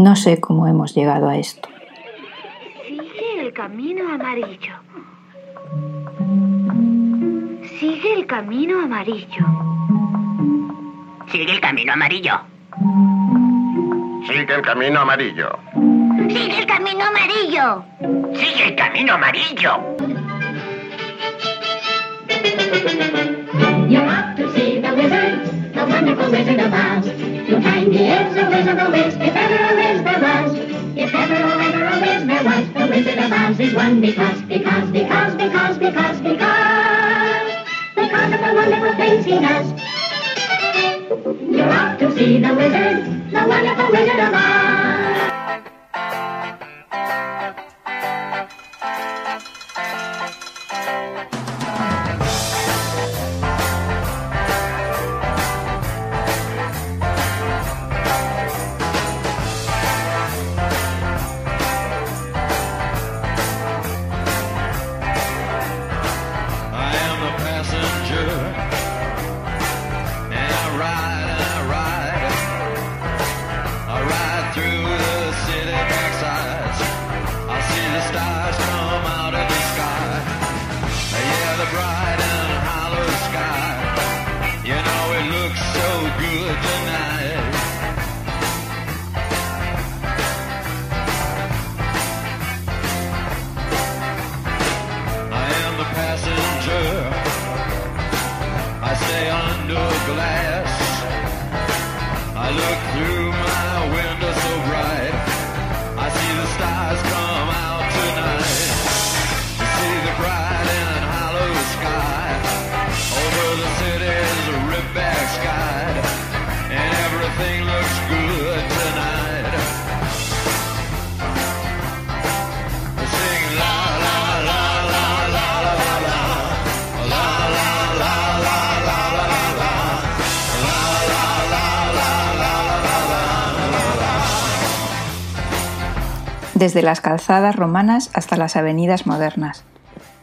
No sé cómo hemos llegado a esto. Sigue el camino amarillo. Sigue el camino amarillo. Sigue el camino amarillo. Sigue el camino amarillo. Sigue el camino amarillo. Sigue el camino amarillo. Is one because, because, because, because, because, because, because of the wonderful things he does. You're off to see the wizard, Desde las calzadas romanas hasta las avenidas modernas,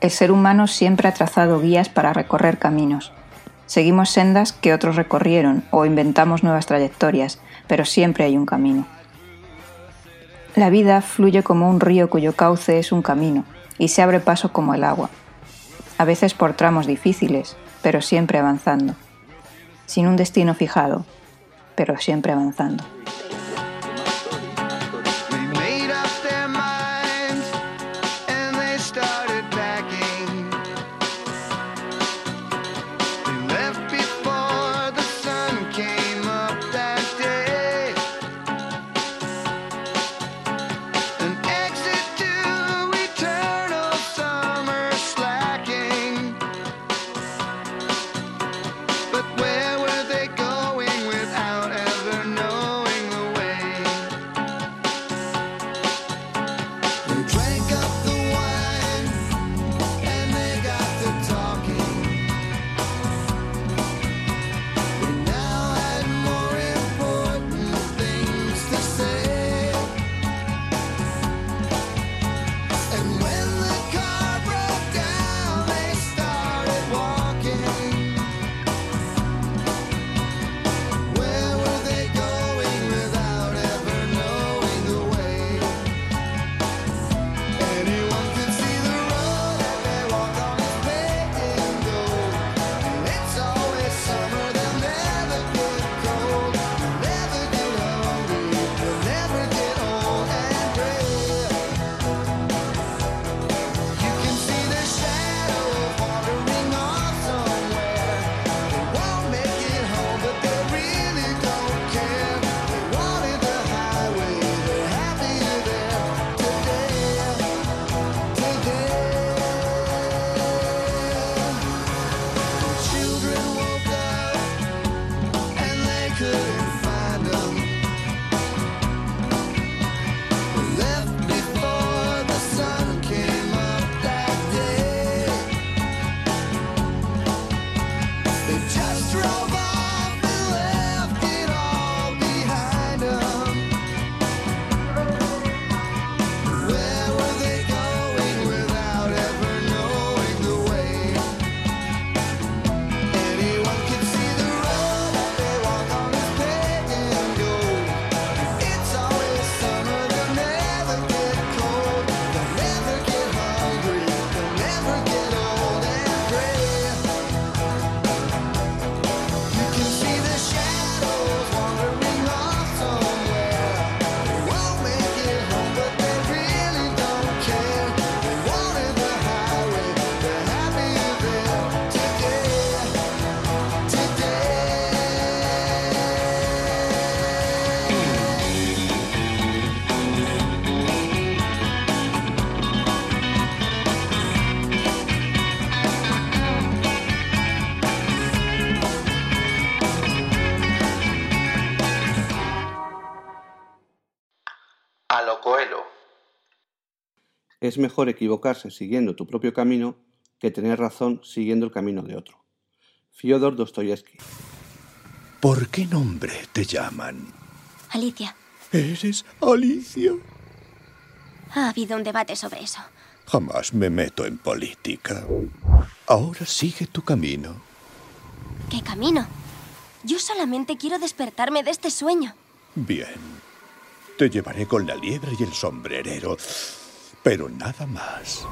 el ser humano siempre ha trazado guías para recorrer caminos. Seguimos sendas que otros recorrieron o inventamos nuevas trayectorias, pero siempre hay un camino. La vida fluye como un río cuyo cauce es un camino y se abre paso como el agua, a veces por tramos difíciles, pero siempre avanzando, sin un destino fijado, pero siempre avanzando. Es mejor equivocarse siguiendo tu propio camino que tener razón siguiendo el camino de otro. Fyodor Dostoyevsky. ¿Por qué nombre te llaman? Alicia, ¿Eres Alicia? ha habido un debate sobre eso. Jamás me meto en política. Ahora sigue tu camino. ¿Qué camino? Yo solamente quiero despertarme de este sueño. Bien. Te llevaré con la liebre y el sombrerero. Pero nada más.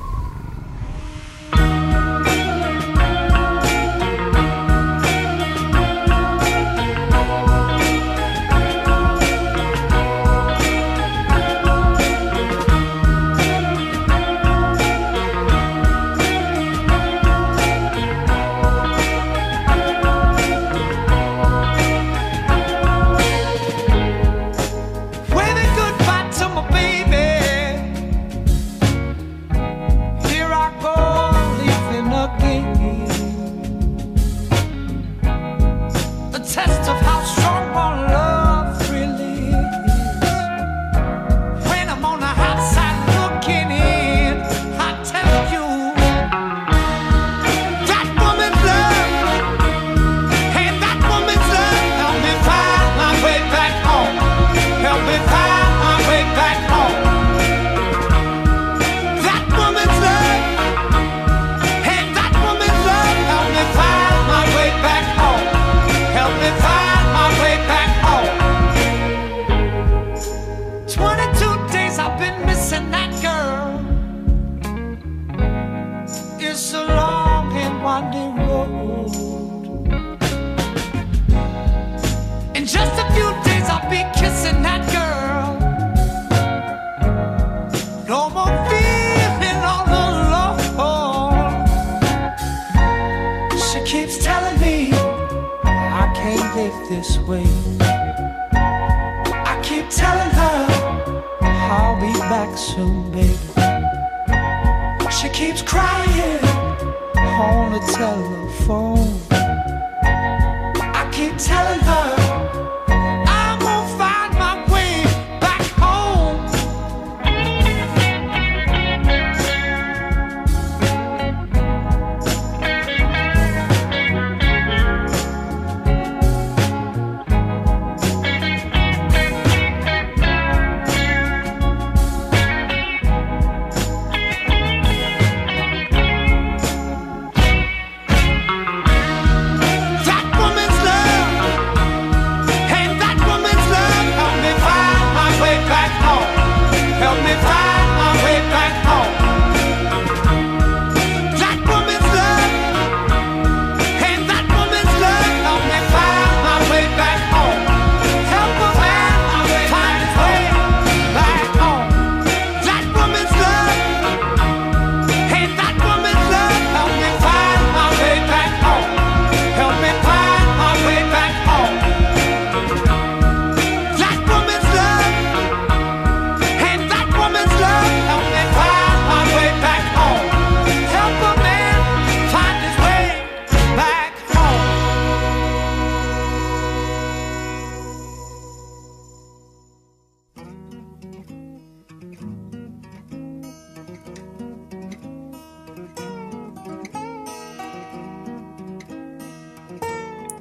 No more feeling all alone. She keeps telling me I can't live this way. I keep telling her I'll be back soon, baby. She keeps crying on the telephone. I keep telling her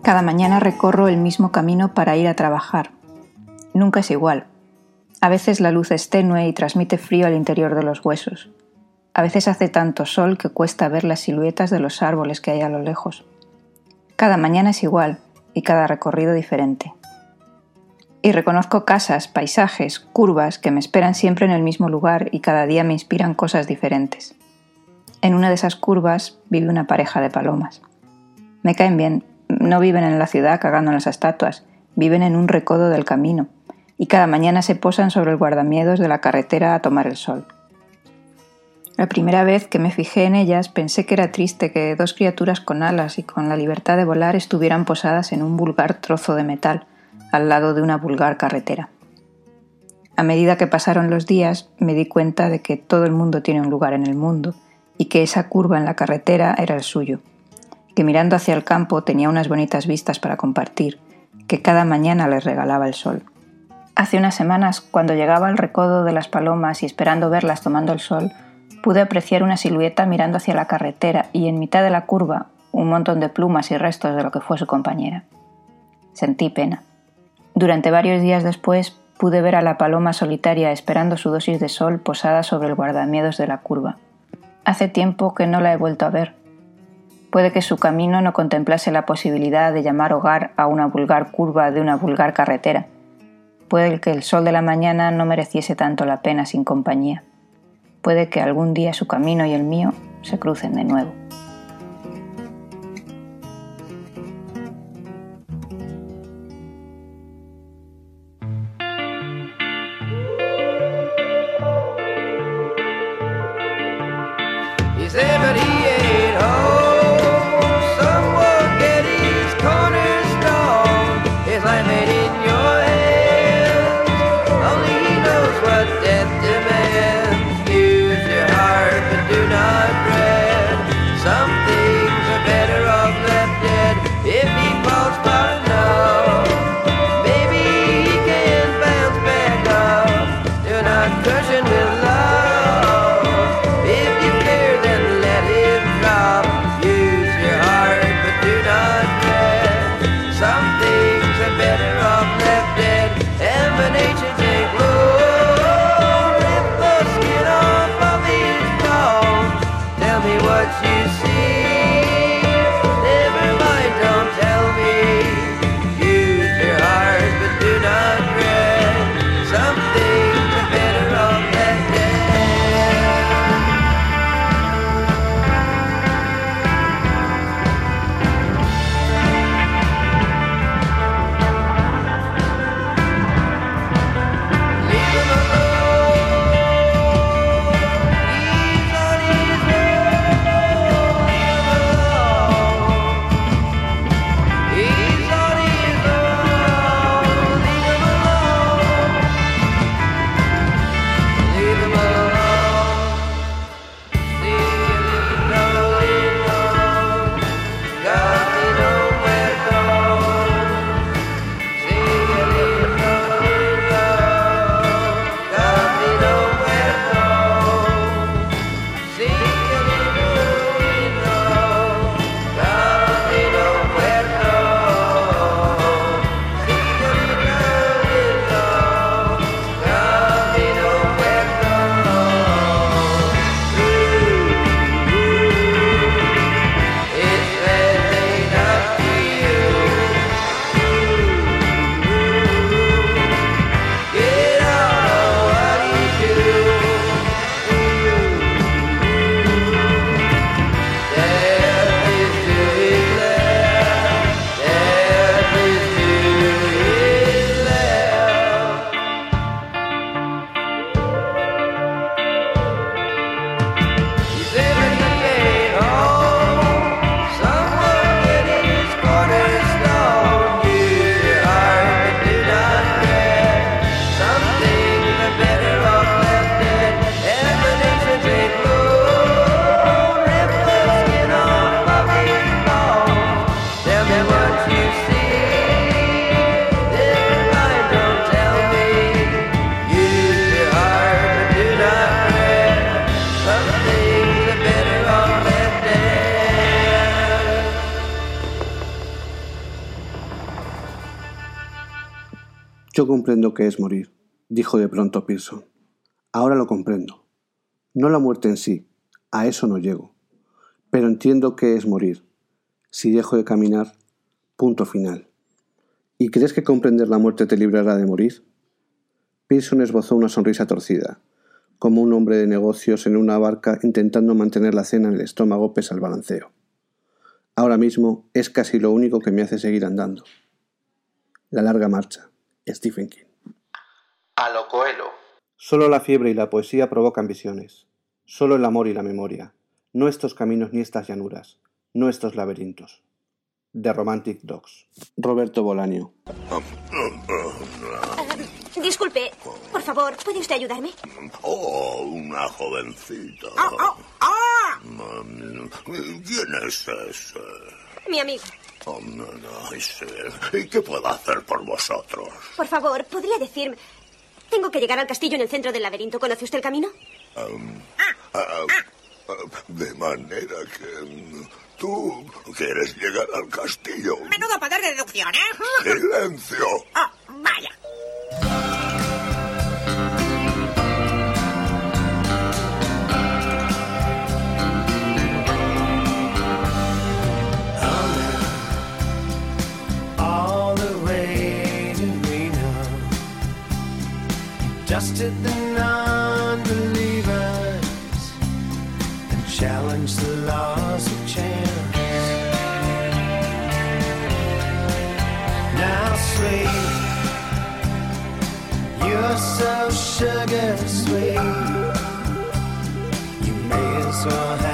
Cada mañana recorro el mismo camino para ir a trabajar. Nunca es igual. A veces la luz es tenue y transmite frío al interior de los huesos. A veces hace tanto sol que cuesta ver las siluetas de los árboles que hay a lo lejos. Cada mañana es igual y cada recorrido diferente. Y reconozco casas, paisajes, curvas que me esperan siempre en el mismo lugar y cada día me inspiran cosas diferentes. En una de esas curvas vive una pareja de palomas. Me caen bien, no viven en la ciudad cagando en las estatuas, viven en un recodo del camino y cada mañana se posan sobre el guardamiedos de la carretera a tomar el sol. La primera vez que me fijé en ellas pensé que era triste que dos criaturas con alas y con la libertad de volar estuvieran posadas en un vulgar trozo de metal al lado de una vulgar carretera. A medida que pasaron los días me di cuenta de que todo el mundo tiene un lugar en el mundo y que esa curva en la carretera era el suyo, que mirando hacia el campo tenía unas bonitas vistas para compartir, que cada mañana les regalaba el sol. Hace unas semanas, cuando llegaba al recodo de las palomas y esperando verlas tomando el sol, pude apreciar una silueta mirando hacia la carretera y en mitad de la curva un montón de plumas y restos de lo que fue su compañera. Sentí pena. Durante varios días después pude ver a la paloma solitaria esperando su dosis de sol posada sobre el guardamiedos de la curva. Hace tiempo que no la he vuelto a ver. Puede que su camino no contemplase la posibilidad de llamar hogar a una vulgar curva de una vulgar carretera. Puede que el sol de la mañana no mereciese tanto la pena sin compañía. Puede que algún día su camino y el mío se crucen de nuevo. Comprendo qué es morir, dijo de pronto Pearson. Ahora lo comprendo. No la muerte en sí, a eso no llego. Pero entiendo qué es morir. Si dejo de caminar, punto final. ¿Y crees que comprender la muerte te librará de morir? Pearson esbozó una sonrisa torcida, como un hombre de negocios en una barca intentando mantener la cena en el estómago pese al balanceo. Ahora mismo es casi lo único que me hace seguir andando. La larga marcha. Stephen King. A lo Coelho. Solo la fiebre y la poesía provocan visiones. Solo el amor y la memoria. No estos caminos ni estas llanuras. No estos laberintos. The Romantic Dogs. Roberto Bolanio. Disculpe, por favor, ¿puede usted ayudarme? Oh, una jovencita. ¡Ah, ah, ah! Mm, ¿Quién es ese? Mi amigo. Oh, no, no, sí. ¿Y qué puedo hacer por vosotros? Por favor, ¿podría decirme? Tengo que llegar al castillo en el centro del laberinto. ¿Conoce usted el camino? Um, ah, ah, de manera que mm, tú quieres llegar al castillo. Menudo poder de deducción, ¿eh? ¡Silencio! Oh, vaya. Dusted the non-believers and challenged the laws of chance. Now, sweet, you're so sugar sweet. You may as well have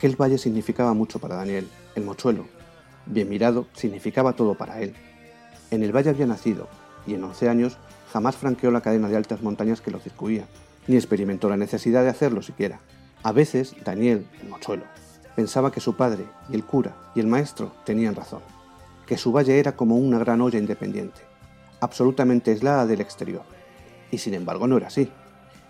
Aquel valle significaba mucho para Daniel, el mochuelo. Bien mirado, significaba todo para él. En el valle había nacido, y en 11 años jamás franqueó la cadena de altas montañas que lo circuía, ni experimentó la necesidad de hacerlo siquiera. A veces, Daniel, el mochuelo, pensaba que su padre, y el cura, y el maestro tenían razón, que su valle era como una gran olla independiente, absolutamente aislada del exterior. Y sin embargo no era así.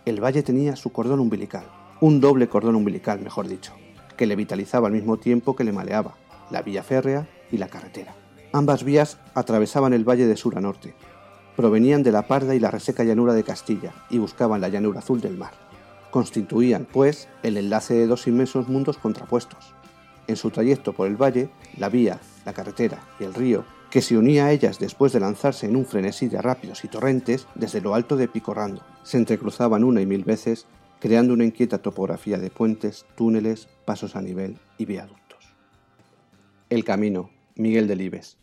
El valle tenía su cordón umbilical, un doble cordón umbilical, mejor dicho, que le vitalizaba al mismo tiempo que le maleaba, la vía férrea y la carretera. Ambas vías atravesaban el valle de sur a norte, provenían de la parda y la reseca llanura de Castilla y buscaban la llanura azul del mar. Constituían, pues, el enlace de dos inmensos mundos contrapuestos. En su trayecto por el valle, la vía, la carretera y el río, que se unía a ellas después de lanzarse en un frenesí de rápidos y torrentes desde lo alto de Picorrando, se entrecruzaban una y mil veces, creando una inquieta topografía de puentes, túneles, pasos a nivel y viaductos. El camino, Miguel Delibes.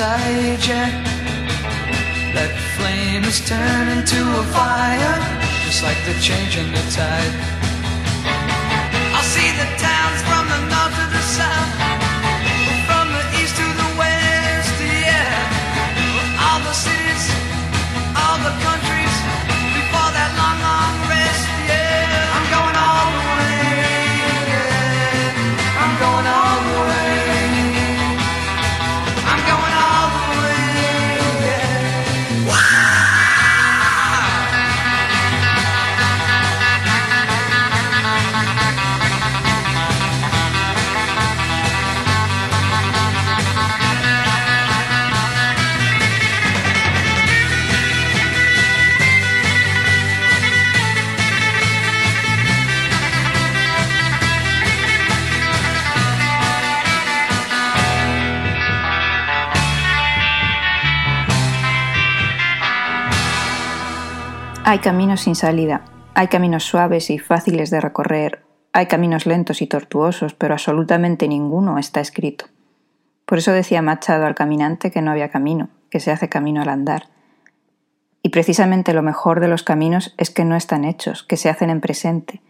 Inside, yeah. That flame is turning to a fire, just like the change in the tide. I'll see the towns from the north to the south, from the east to the west, yeah. All the cities, all the countries, Hay caminos sin salida, hay caminos suaves y fáciles de recorrer, hay caminos lentos y tortuosos, pero absolutamente ninguno está escrito. Por eso decía Machado al caminante que no había camino, que se hace camino al andar. Y precisamente lo mejor de los caminos es que no están hechos, que se hacen en presente,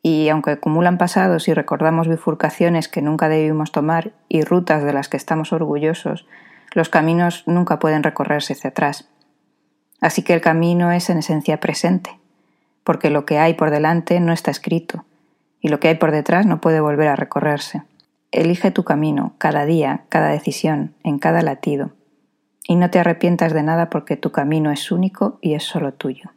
y aunque acumulan pasados y recordamos bifurcaciones que nunca debimos tomar y rutas de las que estamos orgullosos, los caminos nunca pueden recorrerse hacia atrás. Así que el camino es en esencia presente, porque lo que hay por delante no está escrito, y lo que hay por detrás no puede volver a recorrerse. Elige tu camino, cada día, cada decisión, en cada latido, y no te arrepientas de nada porque tu camino es único y es solo tuyo.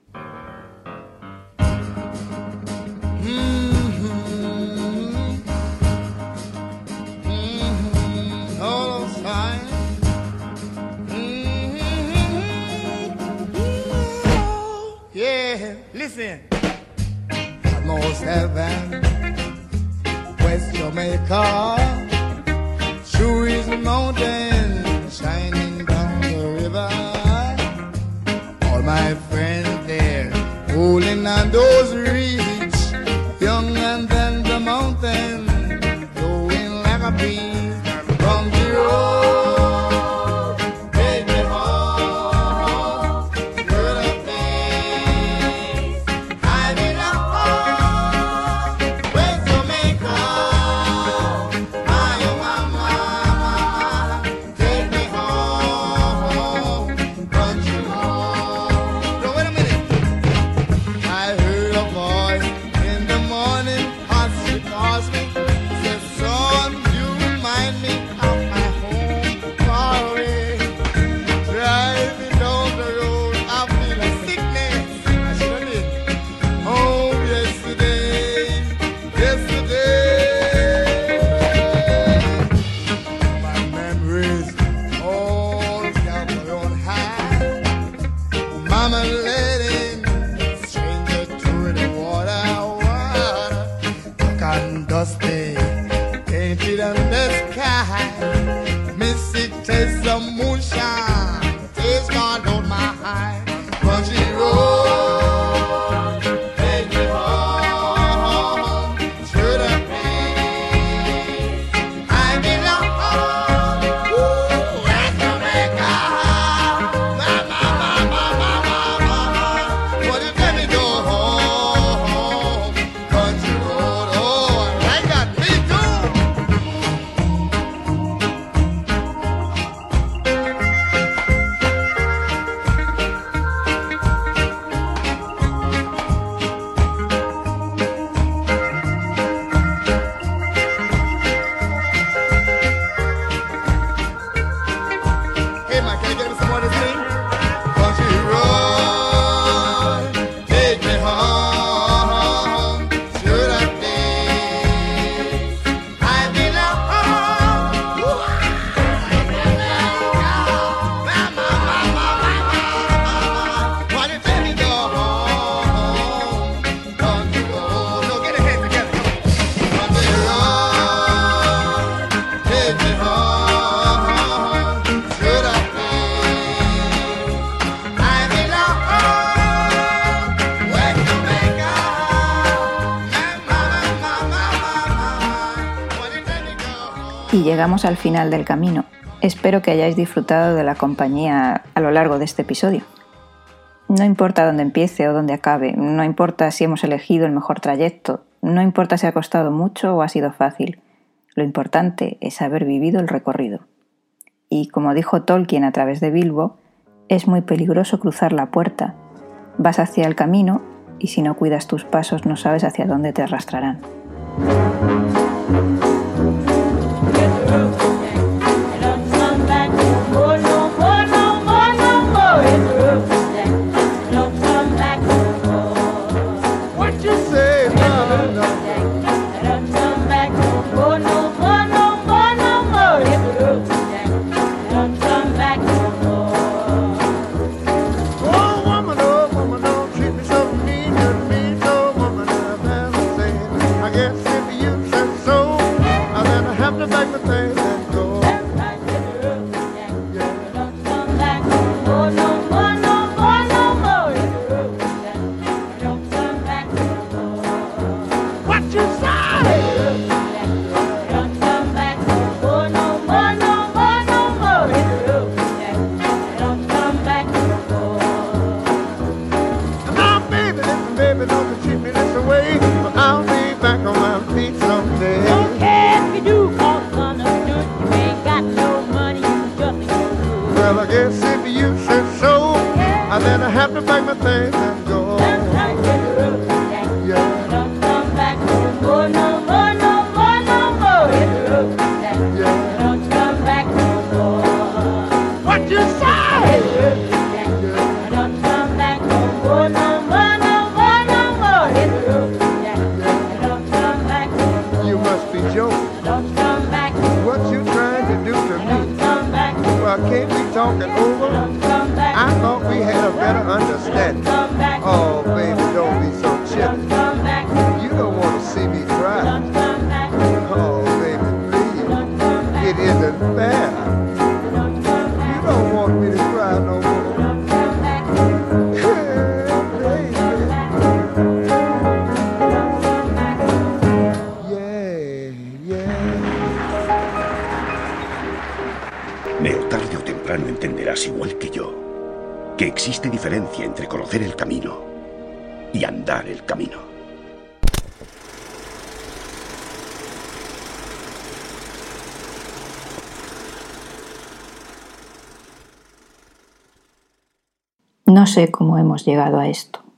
Yeah, listen. Almost heaven, West Jamaica, is mountain shining down the river. All my friends there, holding on those reeds, llegamos al final del camino. Espero que hayáis disfrutado de la compañía a lo largo de este episodio. No importa dónde empiece o dónde acabe, no importa si hemos elegido el mejor trayecto, no importa si ha costado mucho o ha sido fácil. Lo importante es haber vivido el recorrido. Y como dijo Tolkien a través de Bilbo, es muy peligroso cruzar la puerta. Vas hacia el camino y si no cuidas tus pasos no sabes hacia dónde te arrastrarán. must be joking. Don't come back. What you trying to do to me? Come back. Well, can't we talk it over? Don't come back. I thought we had a better understanding. Don't come back. Oh, baby. Entre conocer el camino y andar el camino. No sé cómo hemos llegado a esto.